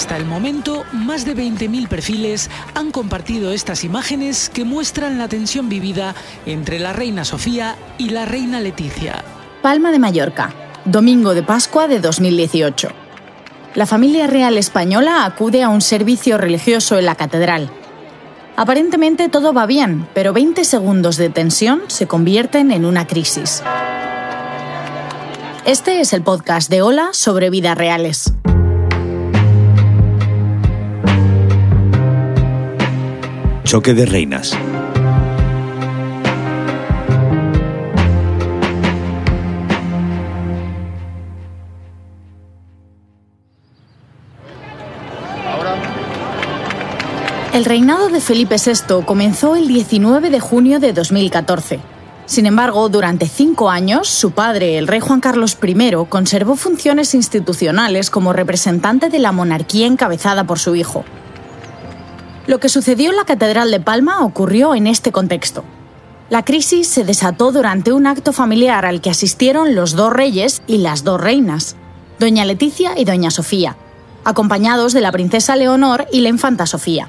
Hasta el momento, más de 20.000 perfiles han compartido estas imágenes que muestran la tensión vivida entre la reina Sofía y la reina Leticia. Palma de Mallorca, domingo de Pascua de 2018. La familia real española acude a un servicio religioso en la catedral. Aparentemente todo va bien, pero 20 segundos de tensión se convierten en una crisis. Este es el podcast de Hola sobre vidas reales. Choque de reinas. El reinado de Felipe VI comenzó el 19 de junio de 2014. Sin embargo, durante cinco años, su padre, el rey Juan Carlos I, conservó funciones institucionales como representante de la monarquía encabezada por su hijo. Lo que sucedió en la Catedral de Palma ocurrió en este contexto. La crisis se desató durante un acto familiar al que asistieron los dos reyes y las dos reinas, doña Leticia y doña Sofía, acompañados de la princesa Leonor y la infanta Sofía.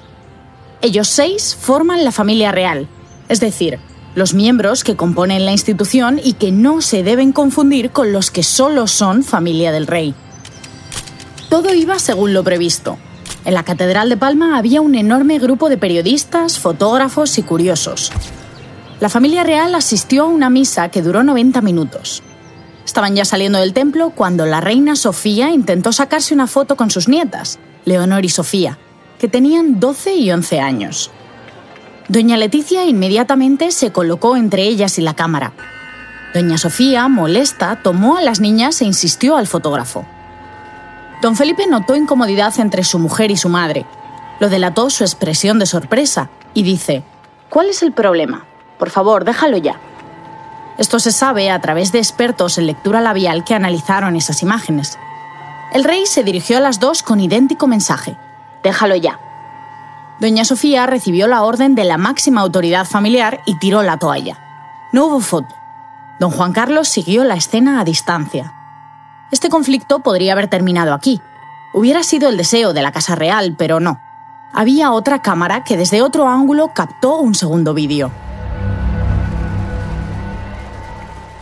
Ellos seis forman la familia real, es decir, los miembros que componen la institución y que no se deben confundir con los que solo son familia del rey. Todo iba según lo previsto. En la Catedral de Palma había un enorme grupo de periodistas, fotógrafos y curiosos. La familia real asistió a una misa que duró 90 minutos. Estaban ya saliendo del templo cuando la reina Sofía intentó sacarse una foto con sus nietas, Leonor y Sofía, que tenían 12 y 11 años. Doña Leticia inmediatamente se colocó entre ellas y la cámara. Doña Sofía, molesta, tomó a las niñas e insistió al fotógrafo. Don Felipe notó incomodidad entre su mujer y su madre. Lo delató su expresión de sorpresa y dice, ¿Cuál es el problema? Por favor, déjalo ya. Esto se sabe a través de expertos en lectura labial que analizaron esas imágenes. El rey se dirigió a las dos con idéntico mensaje. Déjalo ya. Doña Sofía recibió la orden de la máxima autoridad familiar y tiró la toalla. No hubo foto. Don Juan Carlos siguió la escena a distancia. Este conflicto podría haber terminado aquí. Hubiera sido el deseo de la Casa Real, pero no. Había otra cámara que desde otro ángulo captó un segundo vídeo.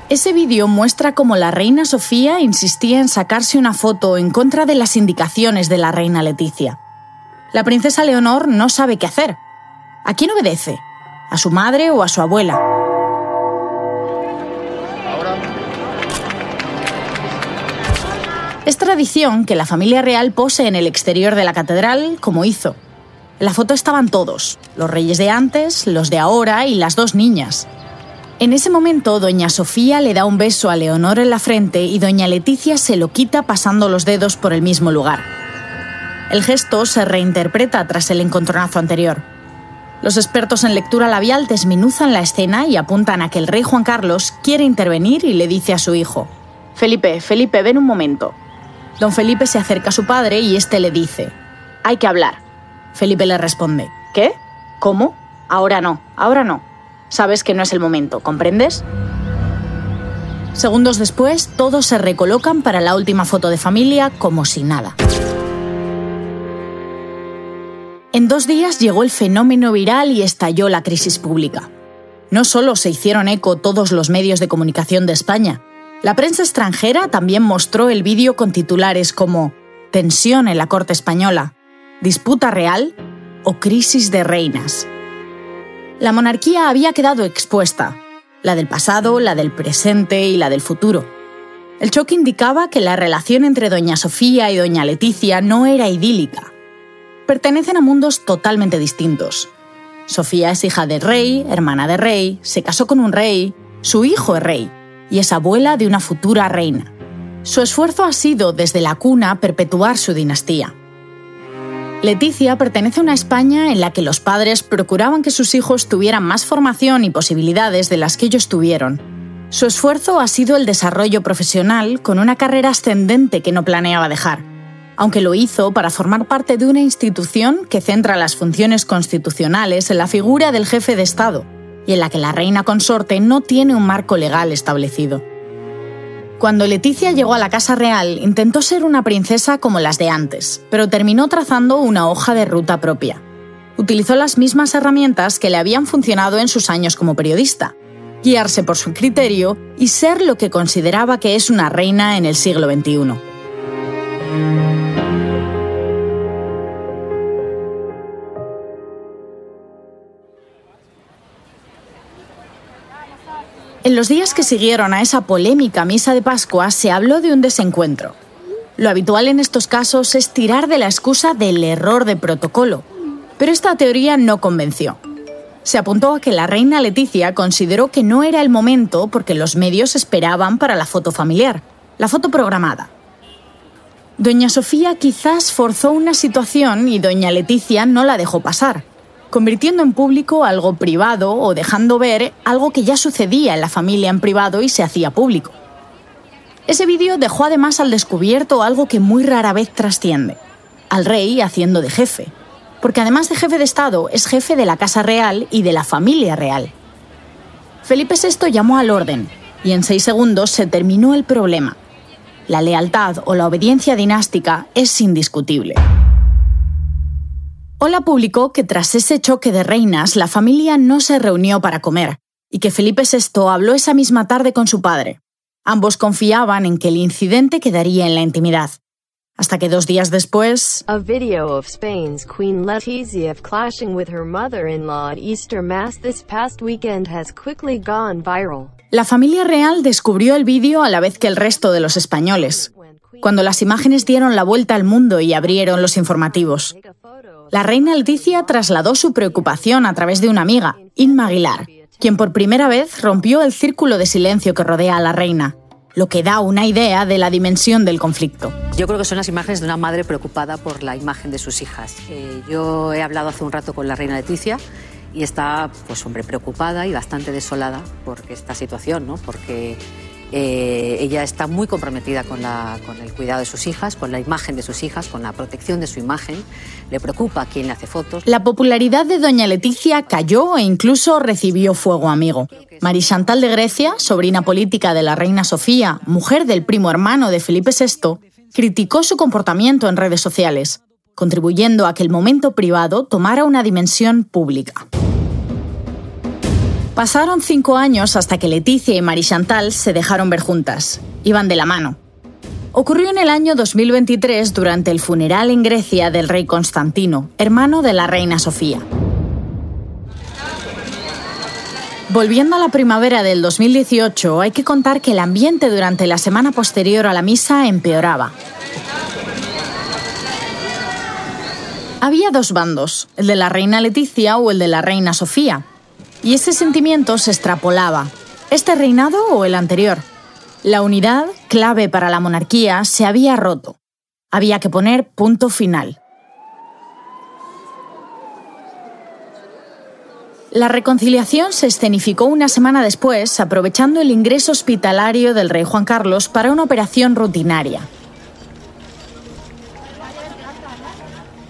Ese vídeo muestra cómo la reina Sofía insistía en sacarse una foto en contra de las indicaciones de la reina Leticia. La princesa Leonor no sabe qué hacer. ¿A quién obedece? ¿A su madre o a su abuela? Tradición que la familia real pose en el exterior de la catedral como hizo. En la foto estaban todos, los reyes de antes, los de ahora y las dos niñas. En ese momento, doña Sofía le da un beso a Leonor en la frente y doña Leticia se lo quita pasando los dedos por el mismo lugar. El gesto se reinterpreta tras el encontronazo anterior. Los expertos en lectura labial desminuzan la escena y apuntan a que el rey Juan Carlos quiere intervenir y le dice a su hijo, Felipe, Felipe, ven un momento. Don Felipe se acerca a su padre y éste le dice, hay que hablar. Felipe le responde, ¿qué? ¿Cómo? Ahora no, ahora no. Sabes que no es el momento, ¿comprendes? Segundos después, todos se recolocan para la última foto de familia como si nada. En dos días llegó el fenómeno viral y estalló la crisis pública. No solo se hicieron eco todos los medios de comunicación de España, la prensa extranjera también mostró el vídeo con titulares como Tensión en la Corte Española, Disputa Real o Crisis de Reinas. La monarquía había quedado expuesta, la del pasado, la del presente y la del futuro. El choque indicaba que la relación entre doña Sofía y doña Leticia no era idílica. pertenecen a mundos totalmente distintos. Sofía es hija de rey, hermana de rey, se casó con un rey, su hijo es rey y es abuela de una futura reina. Su esfuerzo ha sido, desde la cuna, perpetuar su dinastía. Leticia pertenece a una España en la que los padres procuraban que sus hijos tuvieran más formación y posibilidades de las que ellos tuvieron. Su esfuerzo ha sido el desarrollo profesional con una carrera ascendente que no planeaba dejar, aunque lo hizo para formar parte de una institución que centra las funciones constitucionales en la figura del jefe de Estado y en la que la reina consorte no tiene un marco legal establecido. Cuando Leticia llegó a la Casa Real, intentó ser una princesa como las de antes, pero terminó trazando una hoja de ruta propia. Utilizó las mismas herramientas que le habían funcionado en sus años como periodista, guiarse por su criterio y ser lo que consideraba que es una reina en el siglo XXI. En los días que siguieron a esa polémica misa de Pascua se habló de un desencuentro. Lo habitual en estos casos es tirar de la excusa del error de protocolo, pero esta teoría no convenció. Se apuntó a que la reina Leticia consideró que no era el momento porque los medios esperaban para la foto familiar, la foto programada. Doña Sofía quizás forzó una situación y doña Leticia no la dejó pasar convirtiendo en público algo privado o dejando ver algo que ya sucedía en la familia en privado y se hacía público. Ese vídeo dejó además al descubierto algo que muy rara vez trasciende, al rey haciendo de jefe, porque además de jefe de Estado es jefe de la Casa Real y de la familia real. Felipe VI llamó al orden y en seis segundos se terminó el problema. La lealtad o la obediencia dinástica es indiscutible. Hola publicó que tras ese choque de reinas la familia no se reunió para comer y que Felipe VI habló esa misma tarde con su padre. Ambos confiaban en que el incidente quedaría en la intimidad. Hasta que dos días después... A video of Spain's Queen Letizia clashing with her mother-in-law at Easter Mass this past weekend has quickly gone viral. La familia real descubrió el vídeo a la vez que el resto de los españoles, cuando las imágenes dieron la vuelta al mundo y abrieron los informativos. La reina Leticia trasladó su preocupación a través de una amiga, Inma Aguilar, quien por primera vez rompió el círculo de silencio que rodea a la reina, lo que da una idea de la dimensión del conflicto. Yo creo que son las imágenes de una madre preocupada por la imagen de sus hijas. Eh, yo he hablado hace un rato con la reina Leticia y está, pues, hombre, preocupada y bastante desolada por esta situación, ¿no? Porque eh, ella está muy comprometida con, el cuidado de sus hijas, con la imagen de sus hijas, con la protección de su imagen. Le preocupa quién le hace fotos. La popularidad de Doña Leticia cayó e incluso recibió fuego amigo. Marie Chantal de Grecia, sobrina política de la reina Sofía, mujer del primo hermano de Felipe VI, criticó su comportamiento en redes sociales, contribuyendo a que el momento privado tomara una dimensión pública. Pasaron cinco años hasta que Leticia y Marie Chantal se dejaron ver juntas. Iban de la mano. Ocurrió en el año 2023 durante el funeral en Grecia del rey Constantino, hermano de la reina Sofía. Volviendo a la primavera del 2018, hay que contar que el ambiente durante la semana posterior a la misa empeoraba. Había dos bandos, el de la reina Leticia o el de la reina Sofía, y ese sentimiento se extrapolaba. ¿Este reinado o el anterior? La unidad, clave para la monarquía, se había roto. Había que poner punto final. La reconciliación se escenificó una semana después, aprovechando el ingreso hospitalario del rey Juan Carlos para una operación rutinaria.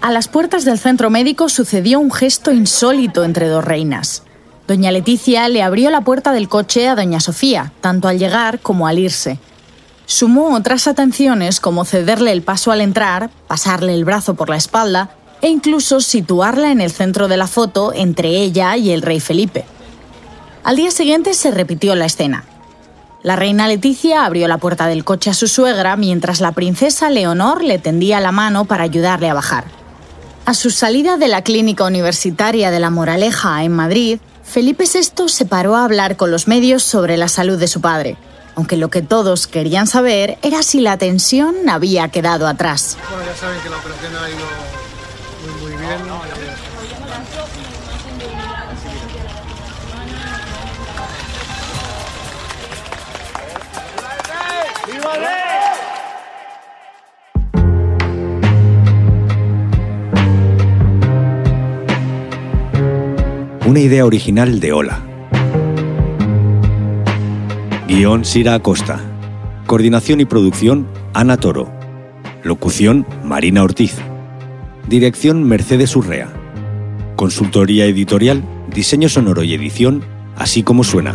A las puertas del centro médico sucedió un gesto insólito entre dos reinas. Doña Leticia le abrió la puerta del coche a Doña Sofía, tanto al llegar como al irse. Sumó otras atenciones como cederle el paso al entrar, pasarle el brazo por la espalda e incluso situarla en el centro de la foto entre ella y el rey Felipe. Al día siguiente se repitió la escena. La reina Leticia abrió la puerta del coche a su suegra mientras la princesa Leonor le tendía la mano para ayudarle a bajar. A su salida de la clínica universitaria de La Moraleja en Madrid, Felipe VI se paró a hablar con los medios sobre la salud de su padre, aunque lo que todos querían saber era si la tensión había quedado atrás. Bueno, ya saben que la operación ha ido muy, muy bien. Una idea original de Ola. Guión Sira Acosta. Coordinación y producción Ana Toro. Locución Marina Ortiz. Dirección Mercedes Urrea. Consultoría editorial, diseño sonoro y edición, así como suena.